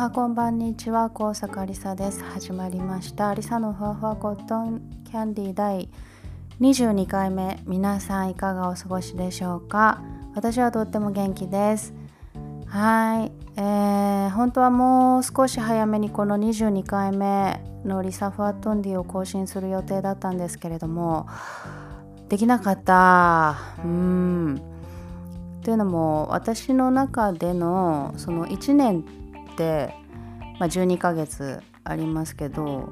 はこんばんにちは高坂りさです。始まりました。りさのふわふわコットンキャンディー第22回目。皆さんいかがお過ごしでしょうか？私はとっても元気です。はい。えー、本当はもう少し早めにこの22回目のリサ・フワトンディを更新する予定だったんですけれどもできなかった。うん。というのも私の中でのその1年っ、まあ、12ヶ月ありますけど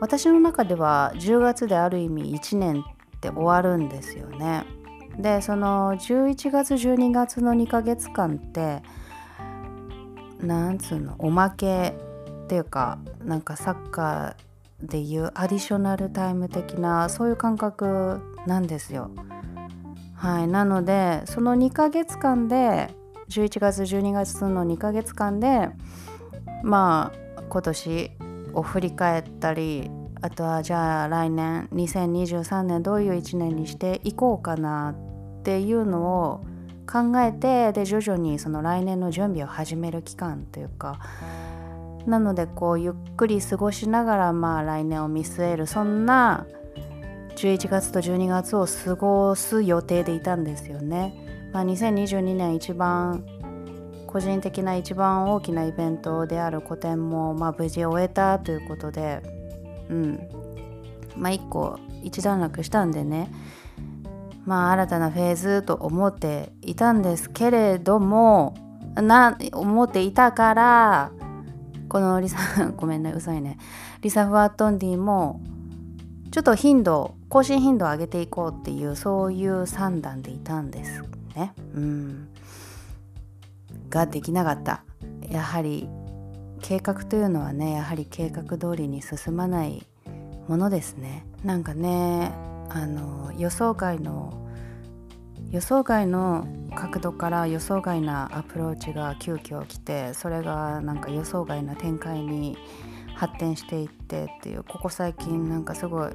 私の中では10月である意味1年って終わるんですよね。でその11月12月の2ヶ月間ってなんつうのおまけっていうかなんかサッカーでいうアディショナルタイム的なそういう感覚なんですよ。はい、なのでその2ヶ月間で11月12月の2ヶ月間でまあ今年を振り返ったりあとはじゃあ来年2023年どういう1年にしていこうかなっていうのを考えてで徐々にその来年の準備を始める期間というかなのでこうゆっくり過ごしながらまあ来年を見据えるそんな11月と12月を過ごす予定でいたんですよね。まあ、2022年一番個人的な一番大きなイベントである個展も、まあ、無事終えたということで、うん。まあ、1個一段落したんでね。まあ新たなフェーズと思っていたんですけれどもな思っていたからこのリサ ごめんねうざいね。リサ・フワットンディもちょっと頻度更新頻度を上げていこうっていうそういう算段でいたんですね。うんができなかったやはり計画というのはねやはり計画通りに進まないものですね。なんかねあの予想外の予想外の角度から予想外なアプローチが急遽来てそれがなんか予想外な展開に発展していってっていうここ最近なんかすごい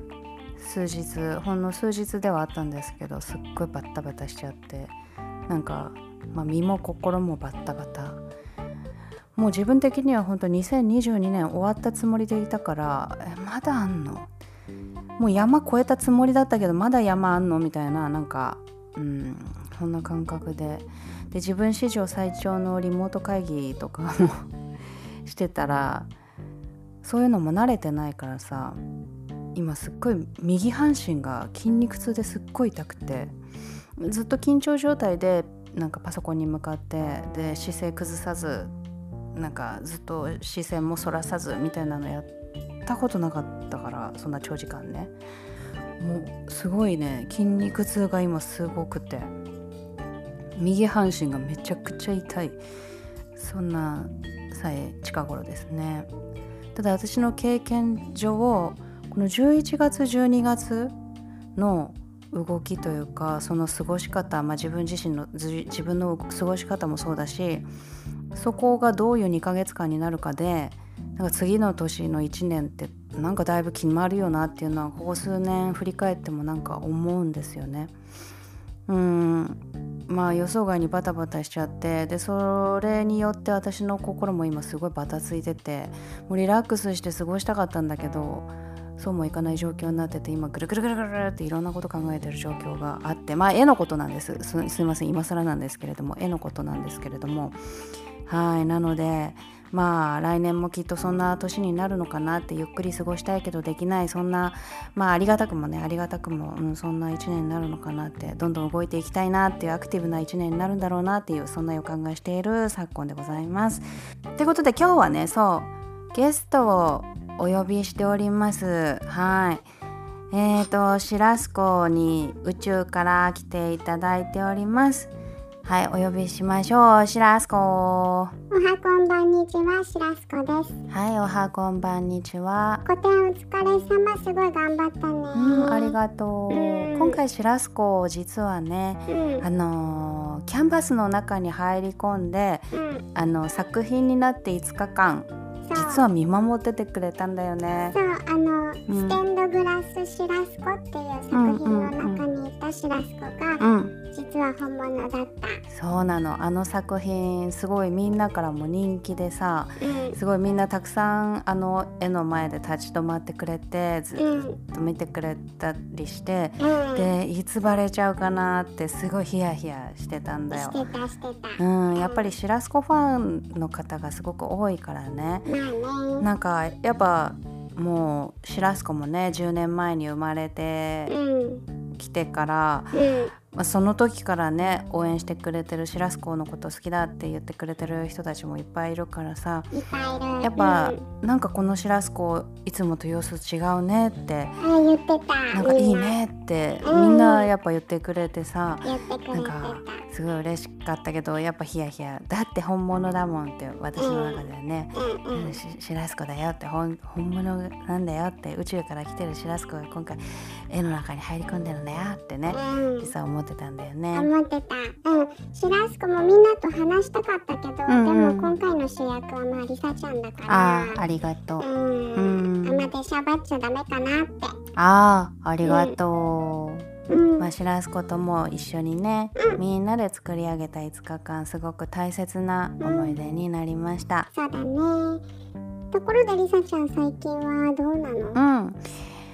数日ほんの数日ではあったんですけどすっごいバッタバタしちゃってなんか、まあ、身も心もバッタバタ。もう自分的には本当2022年終わったつもりでいたからえまだあんの？もう山越えたつもりだったけどまだ山あんの？みたいななんかうんそんな感覚で。で自分史上最長のリモート会議とかも してたらそういうのも慣れてないからさ今すっごい右半身が筋肉痛ですっごい痛くて。ずっと緊張状態でなんかパソコンに向かってで姿勢崩さずなんかずっと視線もそらさずみたいなのやったことなかったからそんな長時間ね。もうすごいね筋肉痛が今すごくて。右半身がめちゃくちゃ痛い。そんなさえ近頃ですね。ただ私の経験上この11月12月の動きというかその過ごし方、まあ、自分自身の自分の過ごし方もそうだしそこがどういう2ヶ月間になるかでなんか次の年の1年ってなんかだいぶ決まるよなっていうのはここ数年振り返ってもなんか思うんですよね。うんまあ予想外にバタバタしちゃってでそれによって私の心も今すごいバタついててもうリラックスして過ごしたかったんだけどそうもいかない状況になってて今ぐるぐるぐるぐるっていろんなこと考えてる状況があってまあ絵のことなんです。すすいません。今更なんですけれども絵のことなんですけれども。はい。なのでまあ来年もきっとそんな年になるのかなってゆっくり過ごしたいけどできないそんなまあありがたくもねありがたくも、うん、そんな1年になるのかなってどんどん動いていきたいなっていうアクティブな1年になるんだろうなっていうそんな予感がしている昨今でございます。ということで今日はねそうゲストをお呼びしております。はい。えーと、シラスコに宇宙から来ていただいております。はい、お呼びしましょう。しらすこ。おはこんばんにちは、しらすこです。はい、おはこんばんにちは。個展お疲れ様、すごい頑張ったね。うん、ありがとう。うん、今回しらすこ実はね、うん、あのキャンバスの中に入り込んで、あの作品になって5日間。実は見守っててくれたんだよね。そう、あの、ステンドグラスシラスコっていう作品の中にいたシラスコが、実実は本物だった。そうなの。あの作品すごいみんなからも人気でさうん。すごいみんなたくさんあの絵の前で立ち止まってくれてずっと見てくれたりして、うん。でいつバレちゃうかなってすごいヒヤヒヤしてたんだよ。してたしてた。うん、やっぱりシラスコファンの方がすごく多いからね。まあね。なんかやっぱもうシラスコもね10年前に生まれてうん。きてから、うんまあ、その時からね応援してくれてるシラスコのこと好きだって言ってくれてる人たちもいっぱいいるからさいっぱいいるやっぱ、うんなんかこのシラスコいつもと様子違うねってあ言ってた。なんかいいねってうん。みんなやっぱ言ってくれてさ言ってくれてた。なんかすごい嬉しかったけどやっぱヒヤヒヤ。だって本物だもんって私の中ではね、うん。うんしシラスコだよって本本物なんだよって宇宙から来てるシラスコが今回絵の中に入り込んでるんだよってね。うん。実は思ってたんだよね。思ってた。うん。シラスコもみんなと話したかったけど、うんうん。でも今回の主役はまあリサちゃんだから。ああありがとう。うん、うん。あんまでしゃばっちゃダメかなって。ああありがとう。うん、まあ、シラスコとも一緒にねみんなで作り上げた5日間すごく大切な思い出になりました。そうだね。ところでリサちゃん最近はどうなの？うん、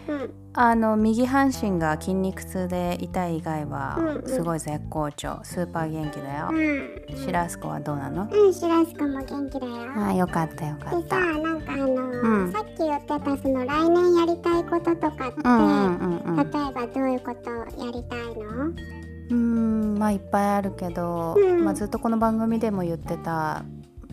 うんあの右半身が筋肉痛で痛い以外はすごい絶好調。スーパー元気だよ。うん。シラスコはどうなの？うんシラスコも元気だよ。ああよかったよかっでさた。なんかあの、うん。さっき言ってたその来年やりたいこととかって、うんうんうんうん。例えばどういうことやりたいの？うーんまあいっぱいあるけど、うん。まあ、ずっとこの番組でも言ってた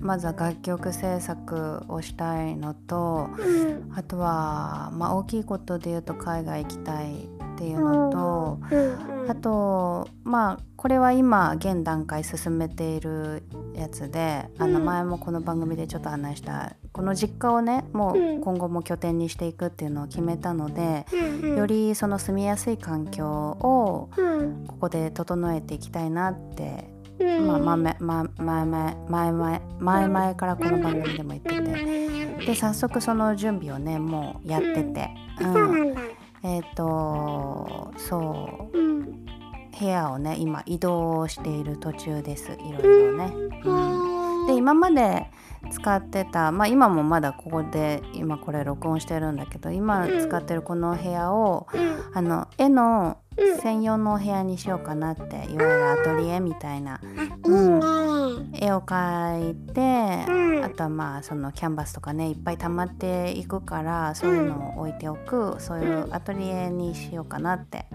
まずは楽曲制作をしたいのとうん。あとは、まあ、大きいことで言うと海外行きたいっていうのと、うん。うん。あとまあこれは今現段階進めているやつであのうん。前もこの番組でちょっと話したこの実家をねもううん。今後も拠点にしていくっていうのを決めたので、よりその住みやすい環境をうん。ここで整えていきたいなって、うんまあ、前々前々前々前々からこの番組でも言ってて。で早速その準備をねもうやってて、あうん。えっ、とそう。うん。部屋をね今移動している途中です。いろいろね。うん。で今まで使ってた。まあ今もまだここで今これ録音してるんだけど今使ってるこの部屋をうん。あの絵のうん。専用のお部屋にしようかなっていわゆるアトリエみたいな。あいいね。絵を描いて、うん。あとはまあそのキャンバスとかねいっぱい溜まっていくからそういうのを置いておく、そういうアトリエにしようかなって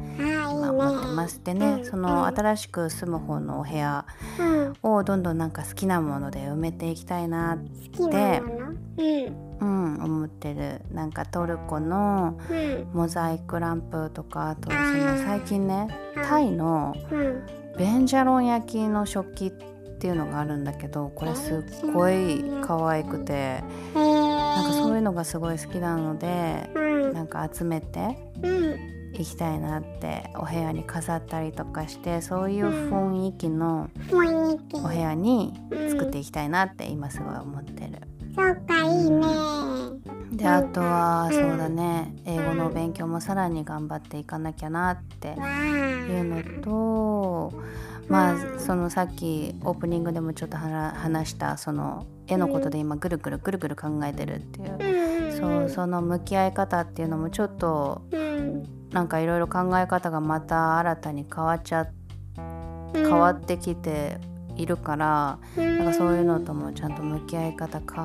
あいいねまあ思ってますでね、うん。その新しく住む方のお部屋うん。をどんどんなんか好きなもので埋めていきたいな、好きなものうん。うん、思ってる。なんかトルコのうん。モザイクランプとかあとその最近ねタイのうん。ベンジャロン焼きの食器っていうのがあるんだけどこれすっごい可愛くてなんかそういうのがすごい好きなのでうん。なんか集めてうんいきたいなってお部屋に飾ったりとかしてそういう雰囲気の雰囲気。お部屋に作っていきたいなって今すごい思ってる。そうかいいね。であとはうん。そうだね。英語の勉強もさらに頑張っていかなきゃなってわいうのとまあそのさっきオープニングでもちょっと話話したその絵のことで今ぐるぐるぐるぐる考えてるっていうあそうその向き合い方っていうのもちょっとうんなんかいろいろ考え方がまた新たに変わっちゃ変変わってきているからなんかそういうのともちゃんと向き合い方考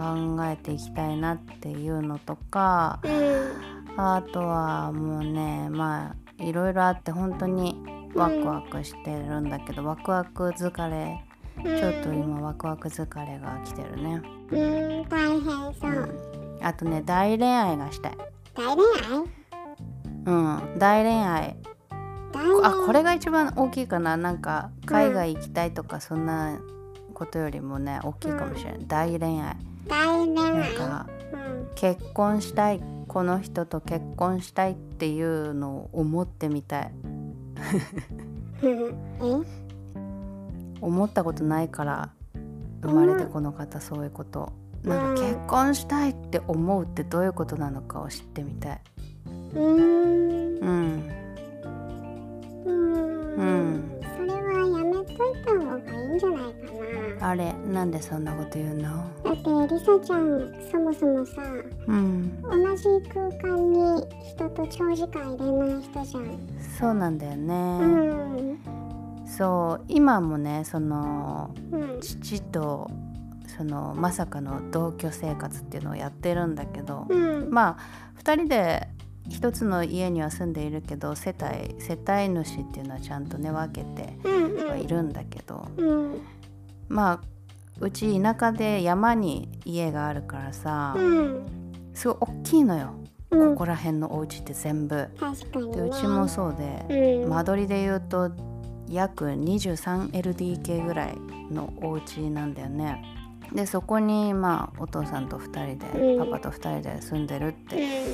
えていきたいなっていうのとかうん。あとはもうねまあいろいろあって本当にワクワクしてるんだけどワクワク疲れちょっと今ワクワク疲れが来てるね。うん大変そう。あとね大恋愛がしたい。大恋愛？うん。大恋愛。あこれが一番大きいかな。なんか海外行きたいとかそんなことよりもね大きいかもしれない、大恋愛。大恋愛。なんかうん。結婚したい。この人と結婚したいっていうのを思ってみたい。え？思ったことないから生まれてこの方そういうこと。なんか結婚したいって思うってどういうことなのかを知ってみたいうーん。うん。うん。ん。それはやあれなんでそんなこと言うの？だってリサちゃんそもそもさうん。同じ空間に人と長時間いれない人じゃん。そうなんだよね、うん。そう今もねそのうん。父とそのまさかの同居生活っていうのをやってるんだけど、うん。まあ2人で一つの家には住んでいるけど世帯世帯主っていうのはちゃんとね分けてうんはいるんだけど、うん。まあうち田舎で山に家があるからさ、うん。すごい大きいのよ、うん。ここら辺のお家って全部。でうちもそうで、うん。間取りで言うと約 23LDK ぐらいのお家なんだよね。でそこにまあお父さんと2人で、うん。パパと2人で住んでるっうてん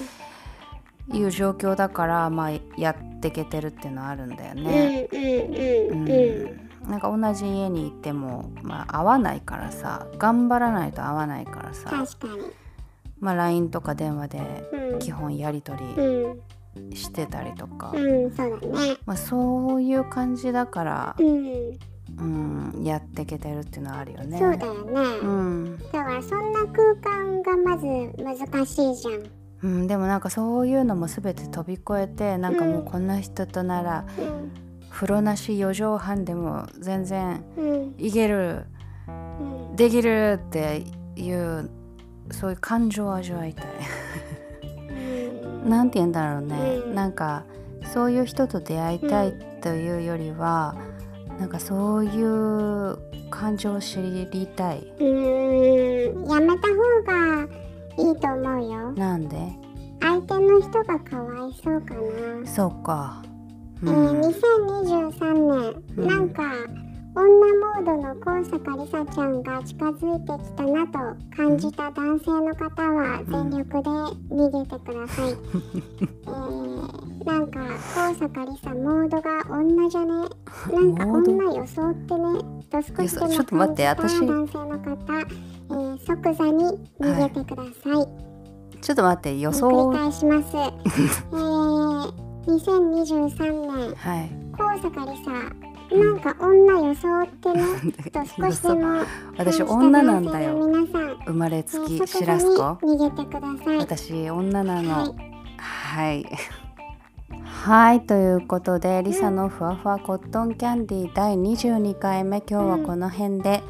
いう状況だからまあやってけてるっていうのはあるんだようんね。うんなんか同じ家にいても、まあ、合わないからさ頑張らないと合わないからさ、確かに。まあ、LINE とか電話でうん。基本やり取うん。りしてたりとか、うんそうだね。まあ、そういう感じだからう、ん。うん、やってけてるっていうのはあるよね。そうだよね。うん。だからそんな空間がまず難しいじゃんうん、でもなんかそういうのも全て飛び越えてなんかもうこんな人とならうん風呂なし4畳半でも全然うんいけるうんできるっていうそういう感情を味わいたい。うんなんて言うんだろうね、うんなんかそういう人と出会いたいというよりは、なんかそういう感情を知りたい。うーんやめた方がいいと思うよ。なんで？相手の人がかわいそうかな。そうか。うえー、2023年、うんなんか女モードの高坂梨沙ちゃんが近づいてきたなと感じた男性の方は全力で逃げてください、えー、なんか高坂梨沙モードが女じゃね？なんか女装ってねと少しでいやちょもっと待って私男性の方、えー、即座に逃げてくださいちょっと待って予繰想り返します。えー、2023年、はい。高坂梨沙、なんか女装ってね、と少しでも私女なんだよ。皆さん、生まれえつきー即座にシラスコ。逃げてください。私女なはいの。はい。はいということでリサのふわふわコットンキャンディー第22回目今日はこの辺で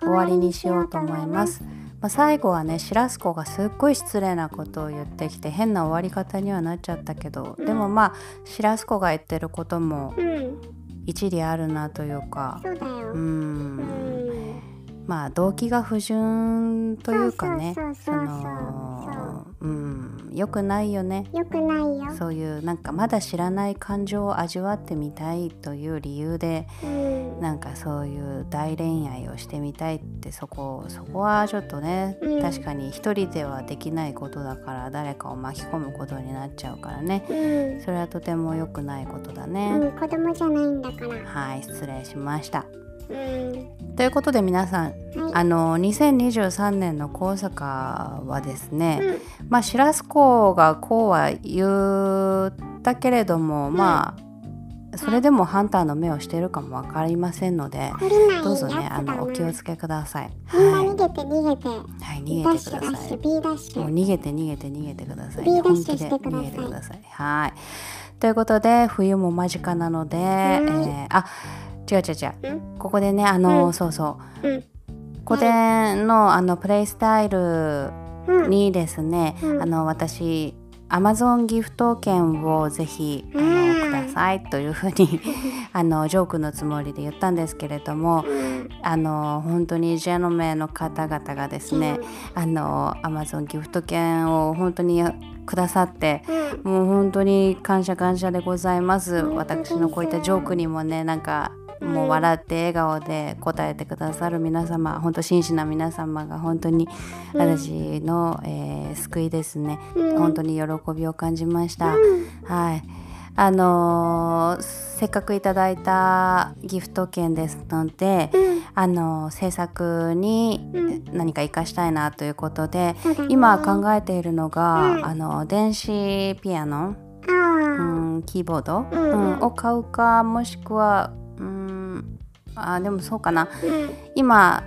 終わりにしようと思います。まあ、最後はねシラスコがすっごい失礼なことを言ってきて変な終わり方にはなっちゃったけどでもまあシラスコが言ってることもうん、一理あるなというかそうん。ん。まあ動機が不純というかねそうそそうそうそう。のうん。良くないよね。よくないよ。そういうなんかまだ知らない感情を味わってみたいという理由でうん、なんかそういう大恋愛をしてみたいってそこそこはちょっとね、うん。確かに一人ではできないことだから誰かを巻き込むことになっちゃうからね。うん、それはとても良くないことだね、うん、子供じゃないんだから。はい失礼しました。うん、ということで皆さんはい。あの2023年の高坂はですね、うんまあシラスコがこうは言ったけれども、まあそれでもハンターの目をしているかも分かりませんのでどうぞねあのお気をつけください。みんなはい、逃げて逃げて。はい、逃げてくださいもうュ。逃げて逃げて逃げてください、B ダッ本シュしてください逃げてください。はい。ということで冬も間近なので、えーあ違う違う違う。ここでねあの、うん。そうそう。うん、ここでのあのプレイスタイルうん、にですね、うん。あの私 Amazon ギフト券をぜひあうん。のくださいというふうに あのジョークのつもりで言ったんですけれどもうん、あの本当にジェノメの方々がですね、あの Amazon ギフト券を本当にくださってうん、もう本当に感謝感謝でございます。私のこういったジョークにもねなんかもう笑って笑顔で答えてくださる皆様本当真摯な皆様が本当にうん私の、えー救いですね。うん。本当に喜びを感じました、うん。はい。あのーせっかくいただいたギフト券ですので、うん。あのー制作にうん。何か活かしたいなということで、今考えているのが、うん。あの電子ピアノ、あうん、キーボード、うんうん。を買うかもしくは、うん、あでもそうかな。ーうん。今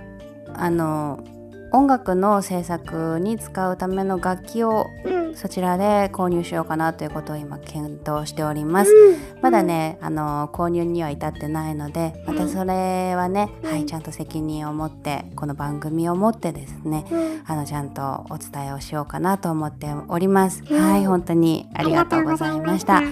あの音楽の制作に使うための楽器をうん。そちらで購入しようかなということを今検討しております。うん。まだねあの購入には至ってないのでまたそれはね、うん。はいちゃんと責任を持ってこの番組を持ってですねうん。あのちゃんとお伝えをしようかなと思っております。うん。はい本当にありがとうございました。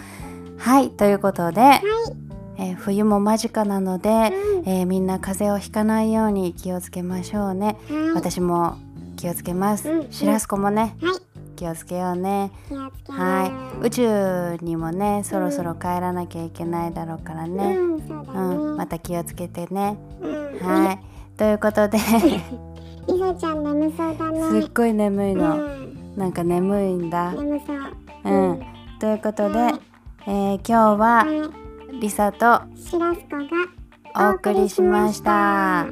はいということで、ござい。まえー冬も間近なので、したはいえーみんな風邪をひかないように気をつけましょうね。はい私も気をつけます。うんしらすこもねはい気をつけようね。はい宇宙にもねそろそろ帰らなきゃいけないだろうからね。うんそうだねうん、また気をつけてね。うんはい。ということで、ちゃん眠そうだねすっごい眠いうの。んなんか眠いんだ。眠そううん。ということではい、えー今日ははリサとシラスコがお送りしました。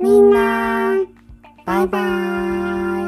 みんなバイバイ。